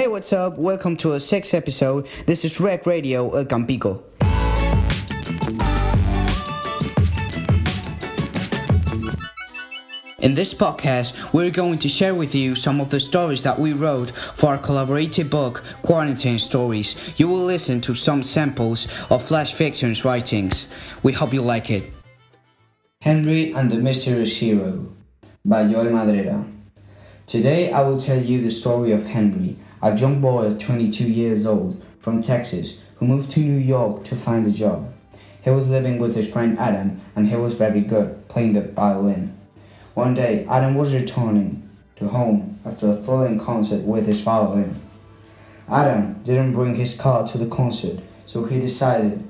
Hey, what's up? Welcome to a sixth episode. This is Red Radio El Campico. In this podcast, we're going to share with you some of the stories that we wrote for our collaborative book, Quarantine Stories. You will listen to some samples of Flash Fiction's writings. We hope you like it. Henry and the Mysterious Hero by Joel Madrera. Today, I will tell you the story of Henry, a young boy of 22 years old from Texas who moved to New York to find a job. He was living with his friend Adam and he was very good playing the violin. One day, Adam was returning to home after a thrilling concert with his violin. Adam didn't bring his car to the concert, so he decided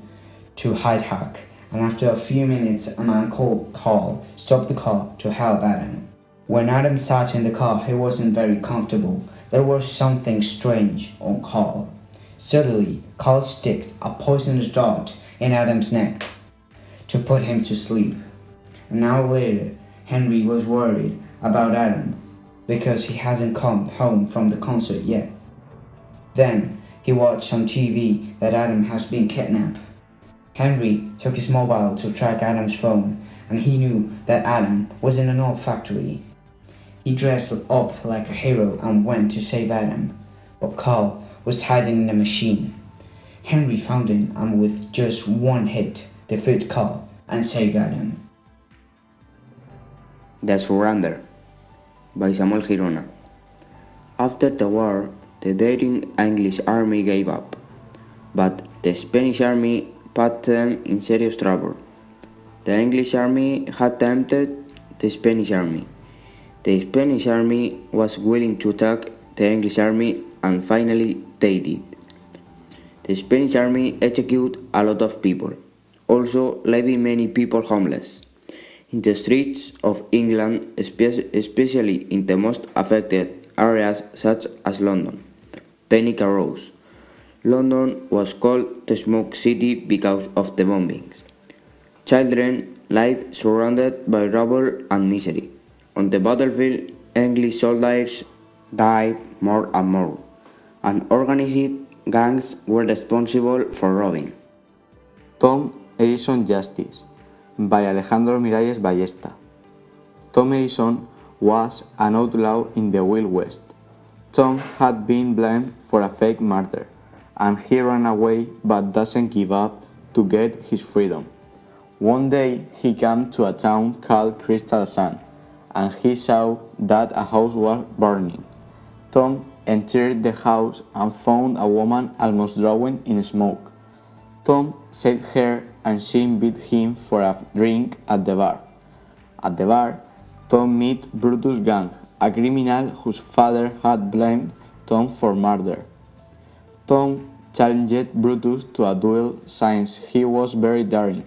to hide hack. And after a few minutes, a man called Carl stopped the car to help Adam. When Adam sat in the car, he wasn't very comfortable. There was something strange on Carl. Suddenly, Carl sticked a poisonous dart in Adam's neck to put him to sleep. An hour later, Henry was worried about Adam because he hasn't come home from the concert yet. Then he watched on TV that Adam has been kidnapped. Henry took his mobile to track Adam's phone and he knew that Adam was in an old factory. He dressed up like a hero and went to save Adam, but Carl was hiding in a machine. Henry found him and with just one hit defeated Carl and saved Adam. The Surrender by Samuel Girona. After the war, the daring English army gave up, but the Spanish army put them in serious trouble. The English army had tempted the Spanish army. The Spanish army was willing to attack the English army and finally they did. The Spanish army executed a lot of people, also leaving many people homeless. In the streets of England, especially in the most affected areas such as London, panic arose. London was called the Smoke City because of the bombings. Children lived surrounded by rubble and misery. On the battlefield, English soldiers died more and more, and organized gangs were responsible for robbing. Tom Edison Justice by Alejandro Miralles Ballesta. Tom Edison was an outlaw in the Wild West. Tom had been blamed for a fake murder, and he ran away but doesn't give up to get his freedom. One day he came to a town called Crystal Sun, and he saw that a house was burning. Tom entered the house and found a woman almost drowning in smoke. Tom saved her and she invited him for a drink at the bar. At the bar, Tom met Brutus Gang, a criminal whose father had blamed Tom for murder. Tom challenged Brutus to a duel since he was very daring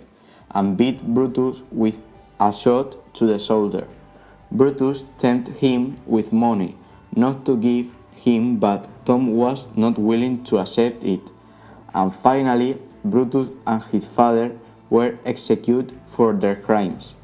and beat Brutus with a shot to the shoulder. Brutus tempted him with money not to give him, but Tom was not willing to accept it. And finally, Brutus and his father were executed for their crimes.